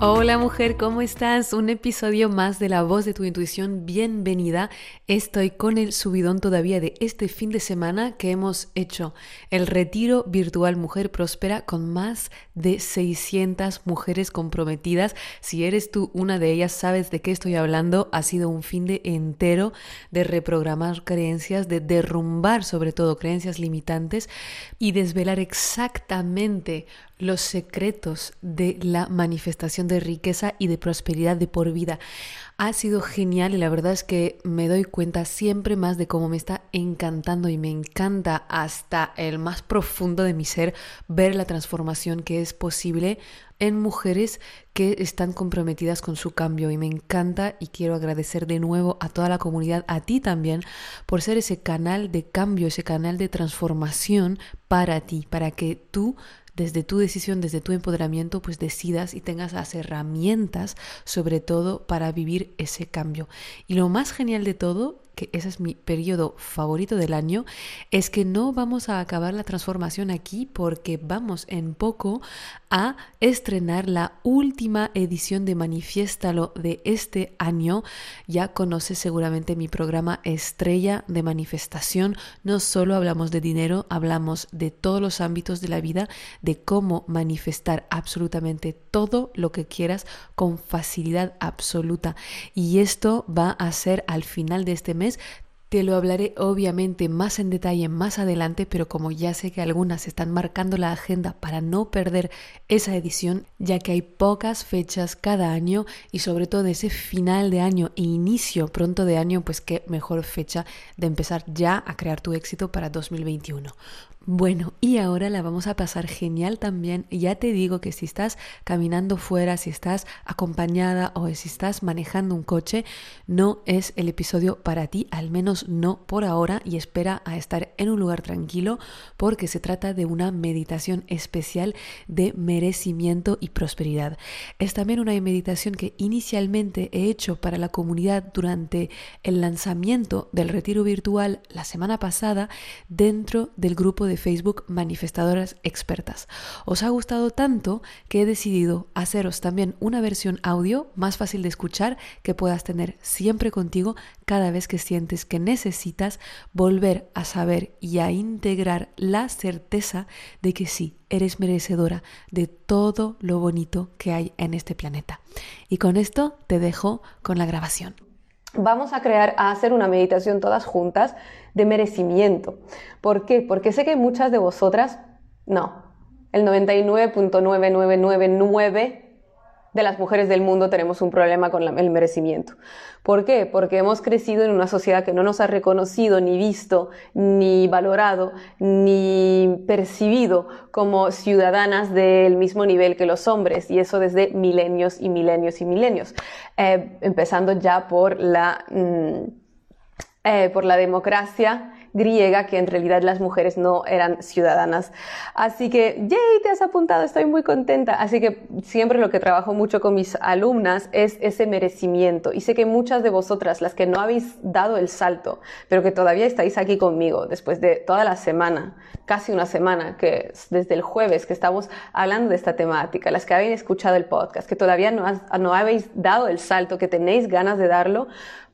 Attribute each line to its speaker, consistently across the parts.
Speaker 1: Hola mujer, ¿cómo estás? Un episodio más de La voz de tu intuición. Bienvenida. Estoy con el subidón todavía de este fin de semana que hemos hecho el retiro virtual Mujer Próspera con más de 600 mujeres comprometidas. Si eres tú una de ellas, sabes de qué estoy hablando. Ha sido un fin de entero de reprogramar creencias, de derrumbar sobre todo creencias limitantes y desvelar exactamente los secretos de la manifestación de riqueza y de prosperidad de por vida. Ha sido genial y la verdad es que me doy cuenta siempre más de cómo me está encantando y me encanta hasta el más profundo de mi ser ver la transformación que es posible en mujeres que están comprometidas con su cambio y me encanta y quiero agradecer de nuevo a toda la comunidad, a ti también, por ser ese canal de cambio, ese canal de transformación para ti, para que tú desde tu decisión, desde tu empoderamiento, pues decidas y tengas las herramientas, sobre todo, para vivir ese cambio. Y lo más genial de todo que ese es mi periodo favorito del año, es que no vamos a acabar la transformación aquí porque vamos en poco a estrenar la última edición de Manifiéstalo de este año. Ya conoces seguramente mi programa Estrella de Manifestación. No solo hablamos de dinero, hablamos de todos los ámbitos de la vida, de cómo manifestar absolutamente todo lo que quieras con facilidad absoluta. Y esto va a ser al final de este mes te lo hablaré obviamente más en detalle más adelante, pero como ya sé que algunas están marcando la agenda para no perder esa edición, ya que hay pocas fechas cada año y sobre todo ese final de año e inicio pronto de año, pues qué mejor fecha de empezar ya a crear tu éxito para 2021. Bueno, y ahora la vamos a pasar genial también. Ya te digo que si estás caminando fuera, si estás acompañada o si estás manejando un coche, no es el episodio para ti, al menos no por ahora, y espera a estar en un lugar tranquilo porque se trata de una meditación especial de merecimiento y prosperidad. Es también una meditación que inicialmente he hecho para la comunidad durante el lanzamiento del retiro virtual la semana pasada dentro del grupo de Facebook Manifestadoras Expertas. Os ha gustado tanto que he decidido haceros también una versión audio más fácil de escuchar que puedas tener siempre contigo cada vez que sientes que necesitas volver a saber y a integrar la certeza de que sí, eres merecedora de todo lo bonito que hay en este planeta. Y con esto te dejo con la grabación
Speaker 2: vamos a crear, a hacer una meditación todas juntas de merecimiento. ¿Por qué? Porque sé que muchas de vosotras, no, el 99.9999 de las mujeres del mundo tenemos un problema con el merecimiento. ¿Por qué? Porque hemos crecido en una sociedad que no nos ha reconocido, ni visto, ni valorado, ni percibido como ciudadanas del mismo nivel que los hombres, y eso desde milenios y milenios y milenios, eh, empezando ya por la, mm, eh, por la democracia griega que en realidad las mujeres no eran ciudadanas. Así que, yay, te has apuntado, estoy muy contenta. Así que siempre lo que trabajo mucho con mis alumnas es ese merecimiento. Y sé que muchas de vosotras, las que no habéis dado el salto, pero que todavía estáis aquí conmigo después de toda la semana, casi una semana, que desde el jueves que estamos hablando de esta temática, las que habéis escuchado el podcast, que todavía no, no habéis dado el salto, que tenéis ganas de darlo,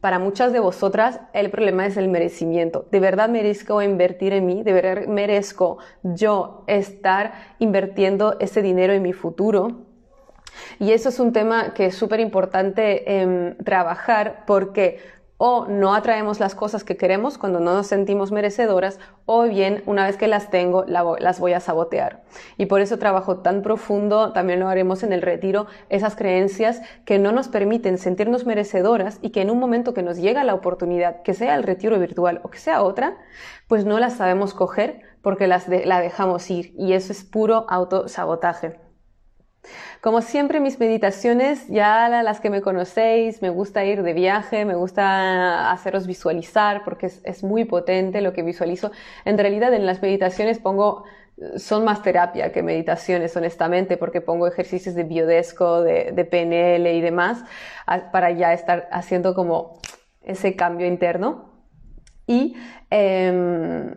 Speaker 2: para muchas de vosotras el problema es el merecimiento. ¿De verdad merezco invertir en mí? ¿De verdad merezco yo estar invirtiendo ese dinero en mi futuro? Y eso es un tema que es súper importante em, trabajar porque o no atraemos las cosas que queremos cuando no nos sentimos merecedoras, o bien una vez que las tengo las voy a sabotear. Y por eso trabajo tan profundo, también lo haremos en el retiro, esas creencias que no nos permiten sentirnos merecedoras y que en un momento que nos llega la oportunidad, que sea el retiro virtual o que sea otra, pues no las sabemos coger porque las la dejamos ir y eso es puro autosabotaje. Como siempre, mis meditaciones, ya las que me conocéis, me gusta ir de viaje, me gusta haceros visualizar porque es, muy potente lo que visualizo. En realidad, en las meditaciones pongo, son más terapia que meditaciones, honestamente, porque pongo ejercicios de biodesco, de, PNL y demás, para ya estar haciendo como ese cambio interno. Y em,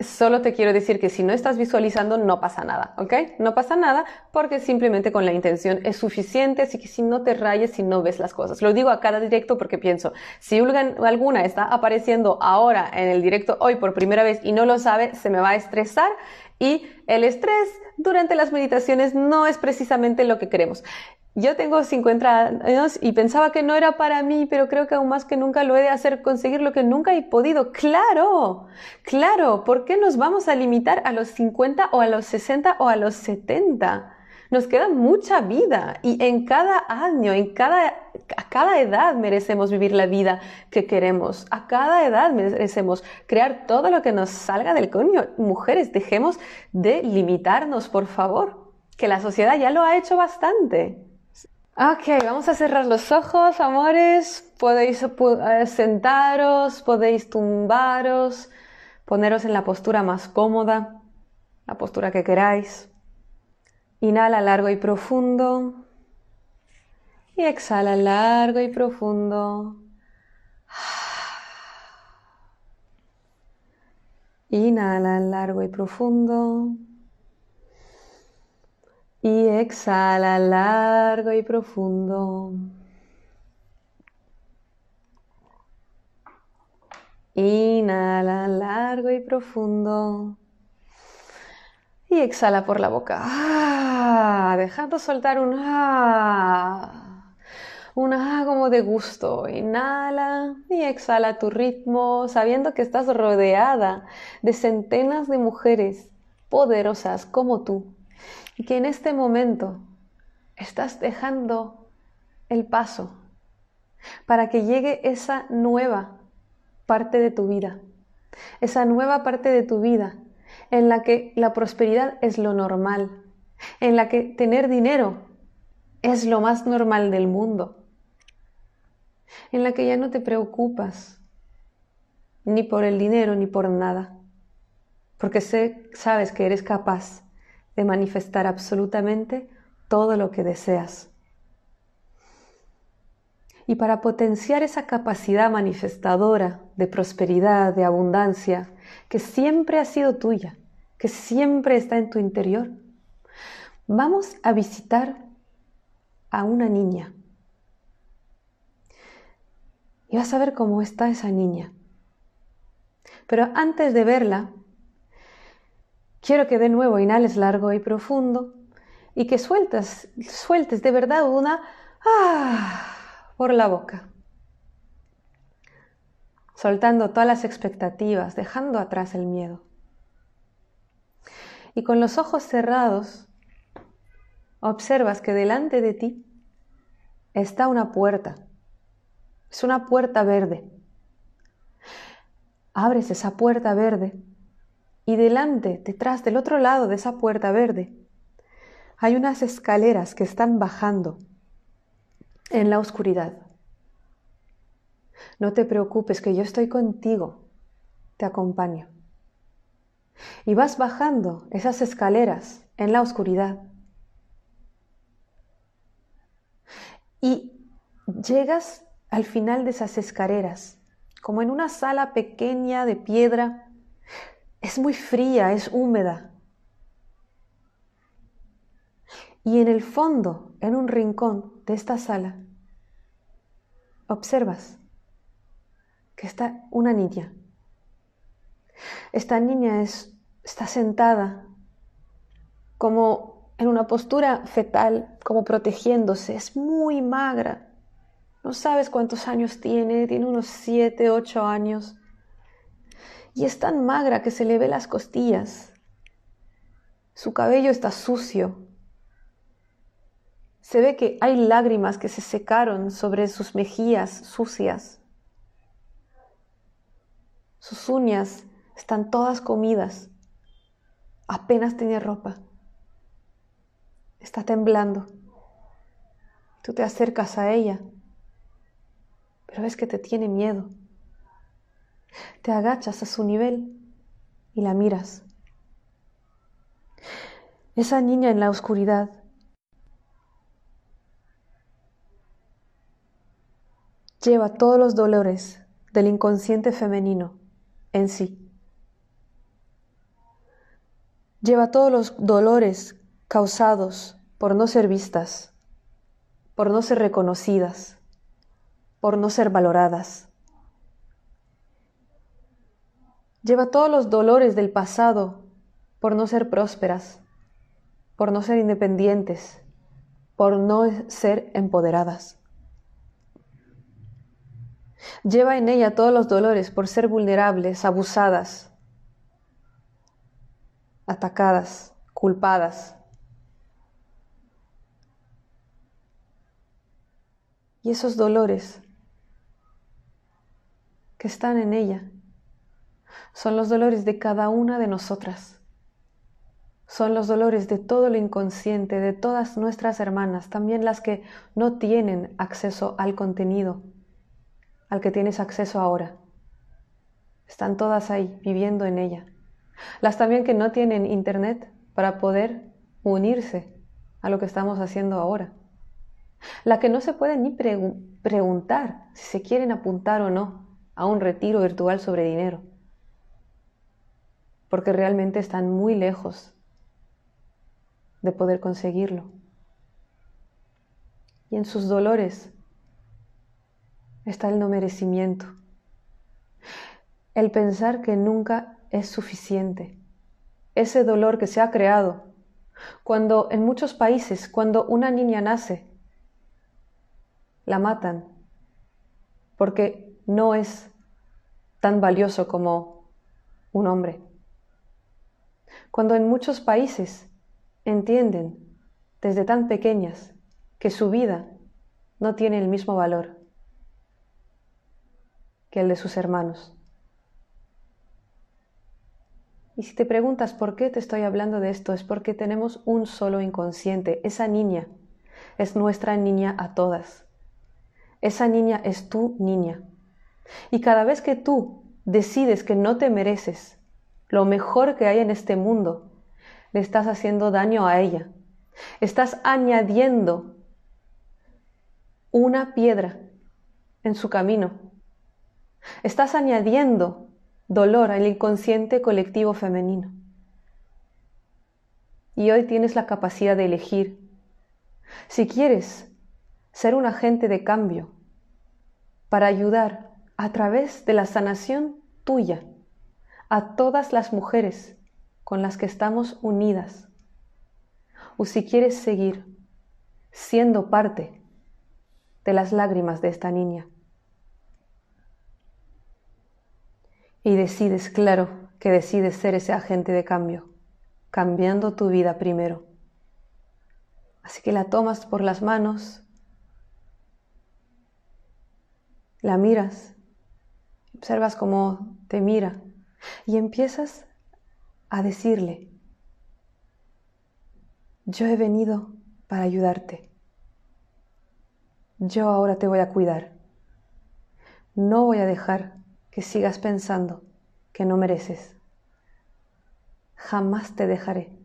Speaker 2: Solo te quiero decir que si no estás visualizando no pasa nada, ¿ok? No pasa nada porque simplemente con la intención es suficiente, así que si no te rayes, si no ves las cosas. Lo digo a cada directo porque pienso, si alguna está apareciendo ahora en el directo hoy por primera vez y no lo sabe, se me va a estresar y el estrés durante las meditaciones no es precisamente lo que queremos. Yo tengo 50 años y pensaba que no era para mí, pero creo que aún más que nunca lo he de hacer conseguir lo que nunca he podido. Claro, claro, ¿por qué nos vamos a limitar a los 50 o a los 60 o a los 70? Nos queda mucha vida y en cada año, en cada, a cada edad merecemos vivir la vida que queremos. A cada edad merecemos crear todo lo que nos salga del coño. Mujeres, dejemos de limitarnos, por favor, que la sociedad ya lo ha hecho bastante. Ok, vamos a cerrar los ojos, amores. Podéis eh, sentaros, podéis tumbaros, poneros en la postura más cómoda, la postura que queráis. Inhala largo y profundo. Y exhala largo y profundo. Inhala largo y profundo. Y exhala largo y profundo. Inhala largo y profundo. Y exhala por la boca. Ah, dejando soltar un ah. Un ah como de gusto. Inhala y exhala a tu ritmo, sabiendo que estás rodeada de centenas de mujeres poderosas como tú y que en este momento estás dejando el paso para que llegue esa nueva parte de tu vida, esa nueva parte de tu vida en la que la prosperidad es lo normal, en la que tener dinero es lo más normal del mundo, en la que ya no te preocupas ni por el dinero ni por nada, porque sé, sabes que eres capaz de manifestar absolutamente todo lo que deseas. Y para potenciar esa capacidad manifestadora de prosperidad, de abundancia, que siempre ha sido tuya, que siempre está en tu interior, vamos a visitar a una niña. Y vas a ver cómo está esa niña. Pero antes de verla, Quiero que de nuevo inhales largo y profundo y que sueltes, sueltes de verdad una ah, por la boca. Soltando todas las expectativas, dejando atrás el miedo. Y con los ojos cerrados, observas que delante de ti está una puerta. Es una puerta verde. Abres esa puerta verde y delante, detrás del otro lado de esa puerta verde, hay unas escaleras que están bajando en la oscuridad. No te preocupes, que yo estoy contigo, te acompaño. Y vas bajando esas escaleras en la oscuridad. Y llegas al final de esas escaleras, como en una sala pequeña de piedra es muy fría, es húmeda. Y en el fondo, en un rincón de esta sala, observas que está una niña. Esta niña es, está sentada como en una postura fetal, como protegiéndose. Es muy magra. No sabes cuántos años tiene, tiene unos 7, 8 años y es tan magra que se le ve las costillas. Su cabello está sucio. Se ve que hay lágrimas que se secaron sobre sus mejillas sucias. Sus uñas están todas comidas. Apenas tenía ropa. está temblando. Tú te acercas a ella, pero ves que te tiene miedo. Te agachas a su nivel y la miras. Esa niña en la oscuridad lleva todos los dolores del inconsciente femenino en sí. Lleva todos los dolores causados por no ser vistas, por no ser reconocidas, por no ser valoradas. Lleva todos los dolores del pasado por no ser prósperas, por no ser independientes, por no ser empoderadas. Lleva en ella todos los dolores por ser vulnerables, abusadas, atacadas, culpadas. Y esos dolores que están en ella son los dolores de cada una de nosotras. Son los dolores de todo lo inconsciente, de todas nuestras hermanas, también las que no tienen acceso al contenido al que tienes acceso ahora. Están todas ahí, viviendo en ella. Las también que no tienen internet para poder unirse a lo que estamos haciendo ahora. La que no se puede ni preguntar si se quieren apuntar o no a un retiro virtual sobre dinero. Porque realmente están muy lejos de poder conseguirlo. Y en sus dolores está el no merecimiento. El pensar que nunca es suficiente. Ese dolor que se ha creado cuando en muchos países, cuando una niña nace, la matan porque no es tan valioso como un hombre. Cuando en muchos países entienden desde tan pequeñas que su vida no tiene el mismo valor que el de sus hermanos. Y si te preguntas por qué te estoy hablando de esto, es porque tenemos un solo inconsciente. Esa niña es nuestra niña a todas. Esa niña es tu niña. Y cada vez que tú decides que no te mereces lo mejor que hay en este mundo, le estás haciendo daño a ella. Estás añadiendo una piedra en su camino Estás añadiendo dolor al inconsciente colectivo femenino. Y hoy tienes la capacidad de elegir. Si quieres ser un agente de cambio para ayudar a través de la sanación tuya a todas las mujeres con las que estamos unidas, o si quieres seguir siendo parte de las lágrimas de esta niña. y decides, claro, que decides ser ese agente de cambio, cambiando tu vida primero. Así que la tomas por las manos, la miras, observas cómo te mira y empiezas a decirle, yo he venido para ayudarte. Yo ahora te voy a cuidar. No voy a dejar que sigas pensando que no mereces. Jamás te dejaré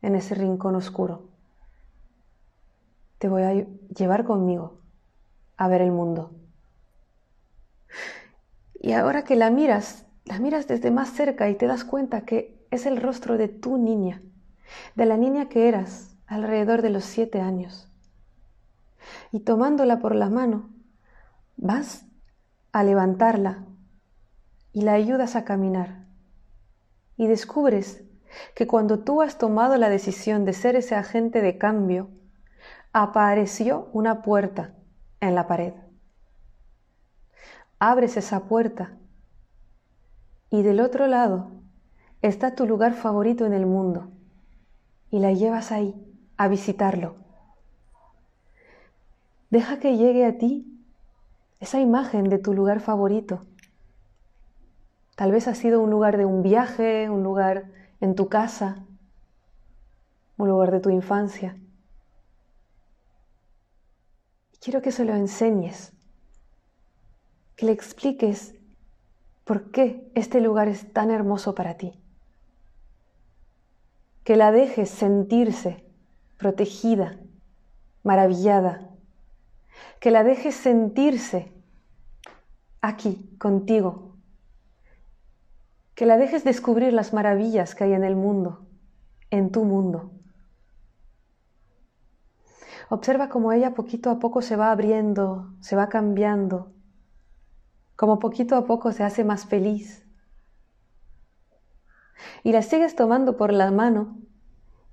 Speaker 2: en ese rincón oscuro. Te voy a llevar conmigo a ver el mundo. Y ahora que la miras, la miras desde más cerca y te das cuenta que es el rostro de tu niña, de la niña que eras alrededor de los siete años. Y tomándola por la mano, vas a levantarla y la ayudas a caminar. Y descubres que cuando tú has tomado la decisión de ser ese agente de cambio, apareció una puerta en la pared. Abres esa puerta y del otro lado está tu lugar favorito en el mundo y la llevas ahí a visitarlo. Deja que llegue a ti esa imagen de tu lugar favorito. Tal vez ha sido un lugar de un viaje, un lugar en tu casa. un lugar de tu infancia. Quiero que se lo enseñes, que le expliques por qué este lugar es tan hermoso para ti, que la dejes sentirse protegida, maravillada, que la dejes sentirse aquí contigo, que la dejes descubrir las maravillas que hay en el mundo, en tu mundo. Observa cómo ella poquito a poco se va abriendo, se va cambiando, como poquito a poco se hace más feliz. Y la sigues tomando por la mano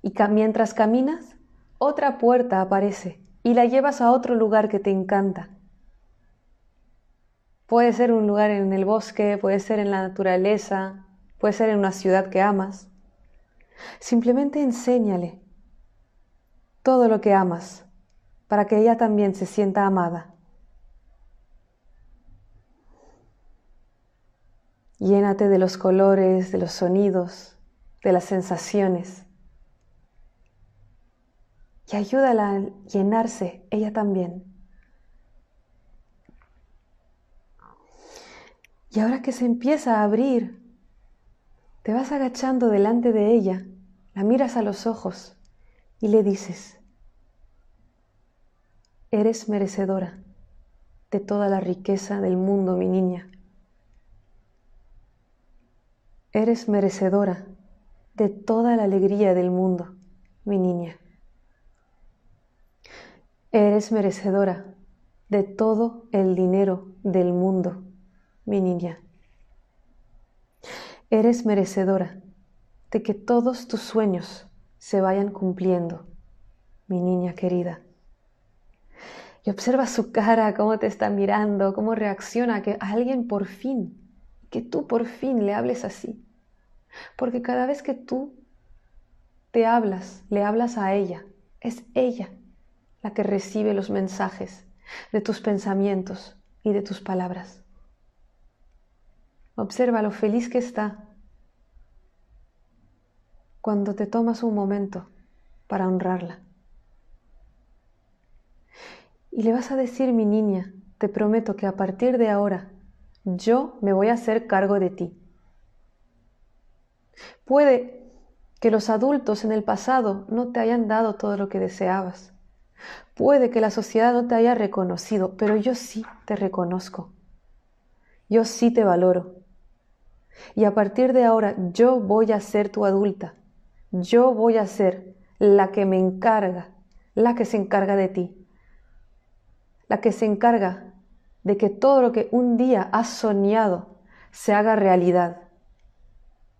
Speaker 2: y mientras caminas, otra puerta aparece y la llevas a otro lugar que te encanta. Puede ser un lugar en el bosque, puede ser en la naturaleza, puede ser en una ciudad que amas. Simplemente enséñale todo lo que amas para que ella también se sienta amada. Llénate de los colores, de los sonidos, de las sensaciones. Y ayúdala a llenarse ella también. Y ahora que se empieza a abrir, te vas agachando delante de ella, la miras a los ojos y le dices, eres merecedora de toda la riqueza del mundo, mi niña. Eres merecedora de toda la alegría del mundo, mi niña. Eres merecedora de todo el dinero del mundo, mi niña. Eres merecedora de que todos tus sueños se vayan cumpliendo, mi niña querida. Y observa su cara, cómo te está mirando, cómo reacciona que alguien por fin, que tú por fin le hables así. Porque cada vez que tú te hablas, le hablas a ella, es ella la que recibe los mensajes de tus pensamientos y de tus palabras. Observa lo feliz que está cuando te tomas un momento para honrarla. Y le vas a decir, mi niña, te prometo que a partir de ahora yo me voy a hacer cargo de ti. Puede que los adultos en el pasado no te hayan dado todo lo que deseabas. Puede que la sociedad no te haya reconocido, pero yo sí te reconozco. Yo sí te valoro. Y a partir de ahora yo voy a ser tu adulta. Yo voy a ser la que me encarga, la que se encarga de ti. La que se encarga de que todo lo que un día has soñado se haga realidad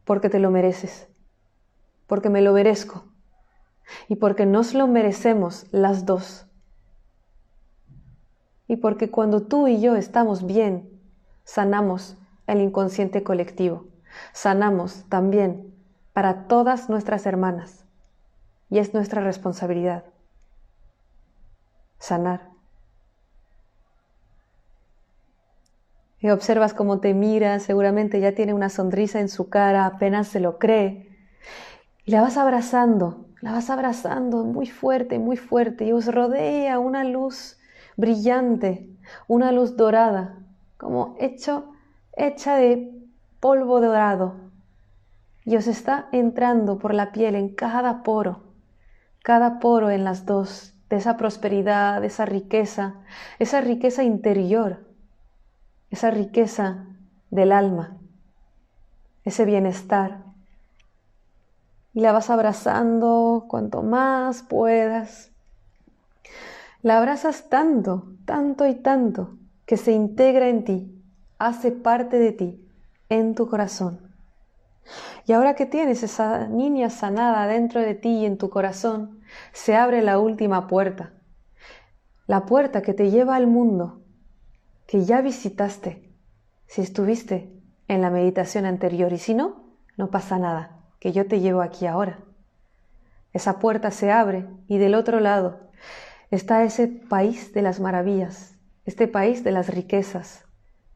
Speaker 2: porque te lo mereces, porque me lo merezco y porque nos lo merecemos las dos. Y porque cuando tú y yo estamos bien, sanamos el inconsciente colectivo, sanamos también para todas nuestras hermanas. Y es nuestra responsabilidad sanar. Observas cómo te mira, seguramente ya tiene una sonrisa en su cara, apenas se lo cree. Y la vas abrazando, la vas abrazando muy fuerte, muy fuerte, y os rodea una luz brillante, una luz dorada, como hecho, hecha de polvo dorado. Y os está entrando por la piel en cada poro, cada poro en las dos, de esa prosperidad, de esa riqueza, esa riqueza interior esa riqueza del alma, ese bienestar. Y la vas abrazando cuanto más puedas. La abrazas tanto, tanto y tanto, que se integra en ti, hace parte de ti, en tu corazón. Y ahora que tienes esa niña sanada dentro de ti y en tu corazón, se abre la última puerta, la puerta que te lleva al mundo, que ya visitaste, si estuviste en la meditación anterior y si no, no pasa nada, que yo te llevo aquí ahora. Esa puerta se abre y del otro lado está ese país de las maravillas, este país de las riquezas,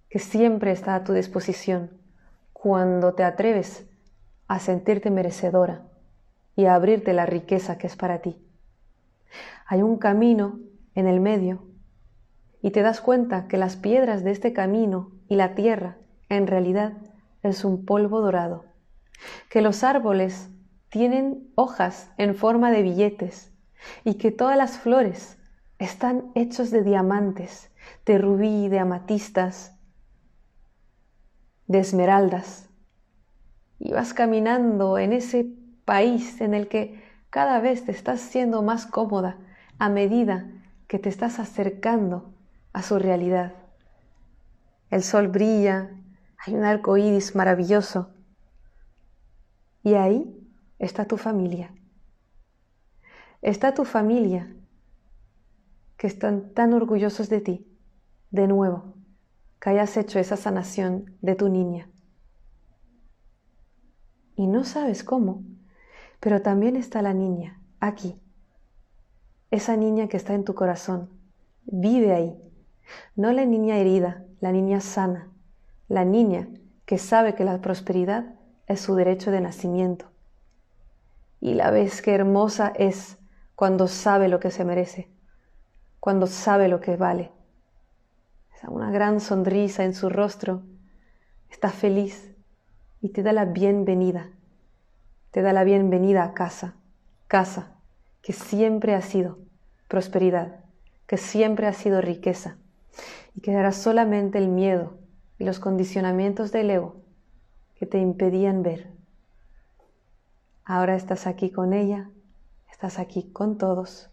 Speaker 2: que siempre está a tu disposición cuando te atreves a sentirte merecedora y a abrirte la riqueza que es para ti. Hay un camino en el medio y te das cuenta que las piedras de este camino y la tierra en realidad es un polvo dorado, que los árboles tienen hojas en forma de billetes y que todas las flores están hechos de diamantes, de rubí, de amatistas, de esmeraldas. Y vas caminando en ese país en el que cada vez te estás siendo más cómoda a medida que te estás acercando a su realidad. El sol brilla, hay un arco iris maravilloso. Y ahí está tu familia. Está tu familia que están tan orgullosos de ti, de nuevo, que hayas hecho esa sanación de tu niña. Y no sabes cómo, pero también está la niña, aquí. Esa niña que está en tu corazón, vive ahí. No la niña herida, la niña sana, la niña que sabe que la prosperidad es su derecho de nacimiento. Y la ves que hermosa es cuando sabe lo que se merece, cuando sabe lo que vale. Una gran sonrisa en su rostro, está feliz y te da la bienvenida. Te da la bienvenida a casa, casa que siempre ha sido prosperidad, que siempre ha sido riqueza y quedará solamente el miedo y los condicionamientos del ego que te impedían ver. Ahora estás aquí con ella estás aquí con todos.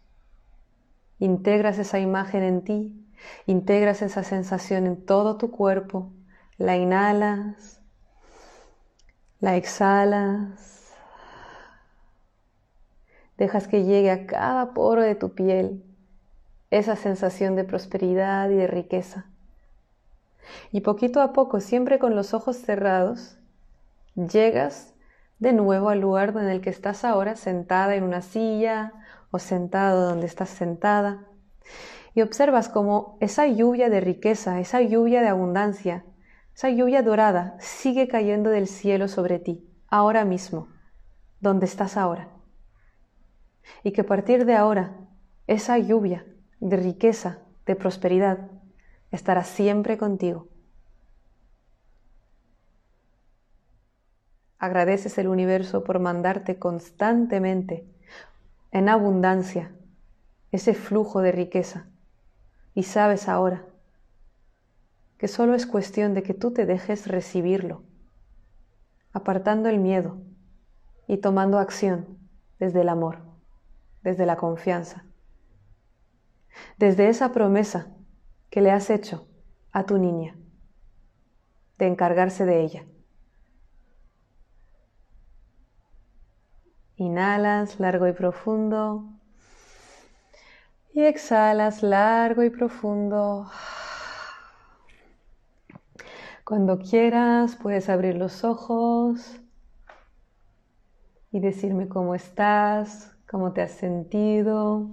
Speaker 2: Integras esa imagen en ti, integras esa sensación en todo tu cuerpo, la inhalas, la exhalas, dejas que llegue a cada poro de tu piel esa sensación de prosperidad y de riqueza. Y poquito a poco, siempre con los ojos cerrados, llegas de nuevo al lugar en el que estás ahora, sentada en una silla o sentado donde estás sentada. Y observas como esa lluvia de riqueza, esa lluvia de abundancia, esa lluvia dorada sigue cayendo del cielo sobre ti, ahora mismo, donde estás ahora. Y que a partir de ahora, esa lluvia de riqueza, de prosperidad, estará siempre contigo. Agradeces el universo por mandarte constantemente, en abundancia, ese flujo de riqueza. Y sabes ahora que solo es cuestión de que tú te dejes recibirlo, apartando el miedo y tomando acción desde el amor, desde la confianza, desde esa promesa que le has hecho a tu niña de encargarse de ella. Inhalas largo y profundo. Y exhalas largo y profundo. Cuando quieras puedes abrir los ojos y decirme cómo estás, cómo te has sentido.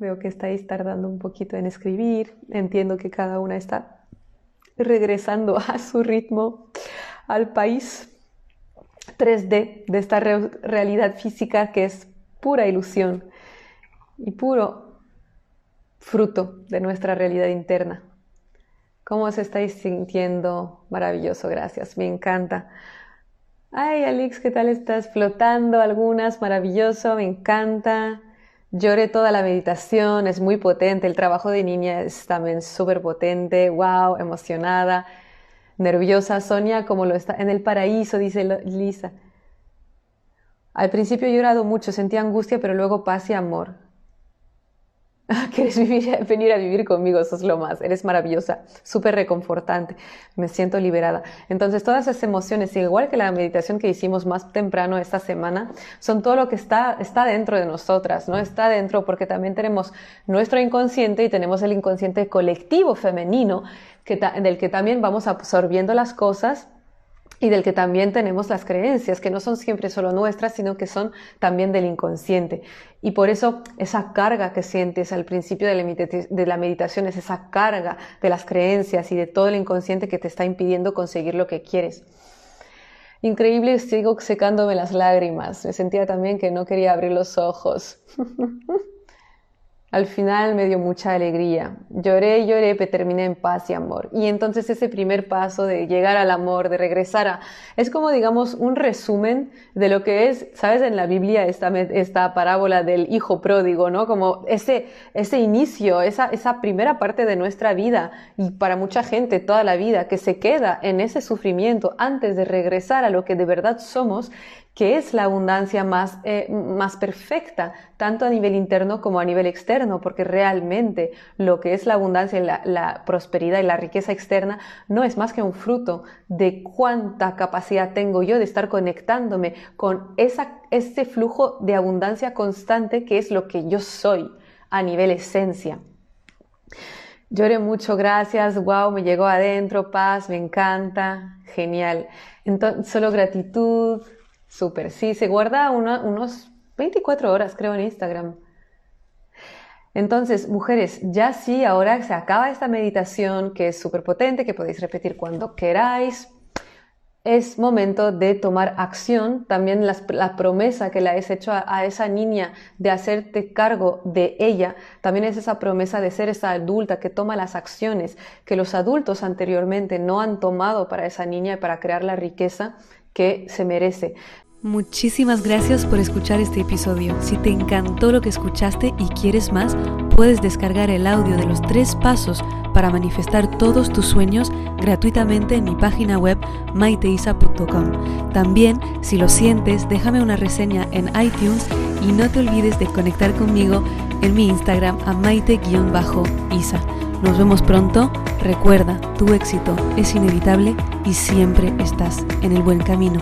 Speaker 2: Veo que estáis tardando un poquito en escribir. Entiendo que cada una está regresando a su ritmo, al país 3D de esta realidad física que es pura ilusión y puro fruto de nuestra realidad interna. ¿Cómo os estáis sintiendo? Maravilloso, gracias, me encanta. Ay, Alix, ¿qué tal estás? Flotando algunas, maravilloso, me encanta. Lloré toda la meditación, es muy potente, el trabajo de niña es también súper potente, wow, emocionada, nerviosa. Sonia, como lo está en el paraíso, dice Lisa. Al principio he llorado mucho, sentía angustia, pero luego paz y amor. ¿Quieres venir a vivir conmigo? Sos lo más. Eres maravillosa, súper reconfortante. Me siento liberada. Entonces, todas esas emociones, igual que la meditación que hicimos más temprano esta semana, son todo lo que está, está dentro de nosotras, ¿no? Está dentro porque también tenemos nuestro inconsciente y tenemos el inconsciente colectivo femenino que del que también vamos absorbiendo las cosas y del que también tenemos las creencias, que no son siempre solo nuestras, sino que son también del inconsciente. Y por eso esa carga que sientes al principio de la meditación es esa carga de las creencias y de todo el inconsciente que te está impidiendo conseguir lo que quieres. Increíble, sigo secándome las lágrimas. Me sentía también que no quería abrir los ojos. Al final me dio mucha alegría. Lloré lloré, pero terminé en paz y amor. Y entonces ese primer paso de llegar al amor, de regresar a... Es como, digamos, un resumen de lo que es, ¿sabes? En la Biblia esta, esta parábola del hijo pródigo, ¿no? Como ese, ese inicio, esa, esa primera parte de nuestra vida y para mucha gente toda la vida que se queda en ese sufrimiento antes de regresar a lo que de verdad somos que es la abundancia más, eh, más perfecta, tanto a nivel interno como a nivel externo, porque realmente lo que es la abundancia y la, prosperidad y la riqueza externa no es más que un fruto de cuánta capacidad tengo yo de estar conectándome con esa, ese flujo de abundancia constante que es lo que yo soy a nivel esencia. Lloré mucho, gracias, wow, me llegó adentro, paz, me encanta, genial. Entonces, solo gratitud, Súper, sí, se guarda unos 24 horas, creo, en Instagram. Entonces, mujeres, ya sí, ahora se acaba esta meditación que es súper potente, que podéis repetir cuando queráis. Es momento de tomar acción. También la, promesa que le has hecho a, a, esa niña de hacerte cargo de ella, también es esa promesa de ser esa adulta que toma las acciones que los adultos anteriormente no han tomado para esa niña y para crear la riqueza que se merece.
Speaker 1: Muchísimas gracias por escuchar este episodio. Si te encantó lo que escuchaste y quieres más, puedes descargar el audio de los tres pasos para manifestar todos tus sueños gratuitamente en mi página web maiteisa.com. También, si lo sientes, déjame una reseña en iTunes y no te olvides de conectar conmigo en mi Instagram a maite-isa. Nos vemos pronto. Recuerda, tu éxito es inevitable y siempre estás en el buen camino.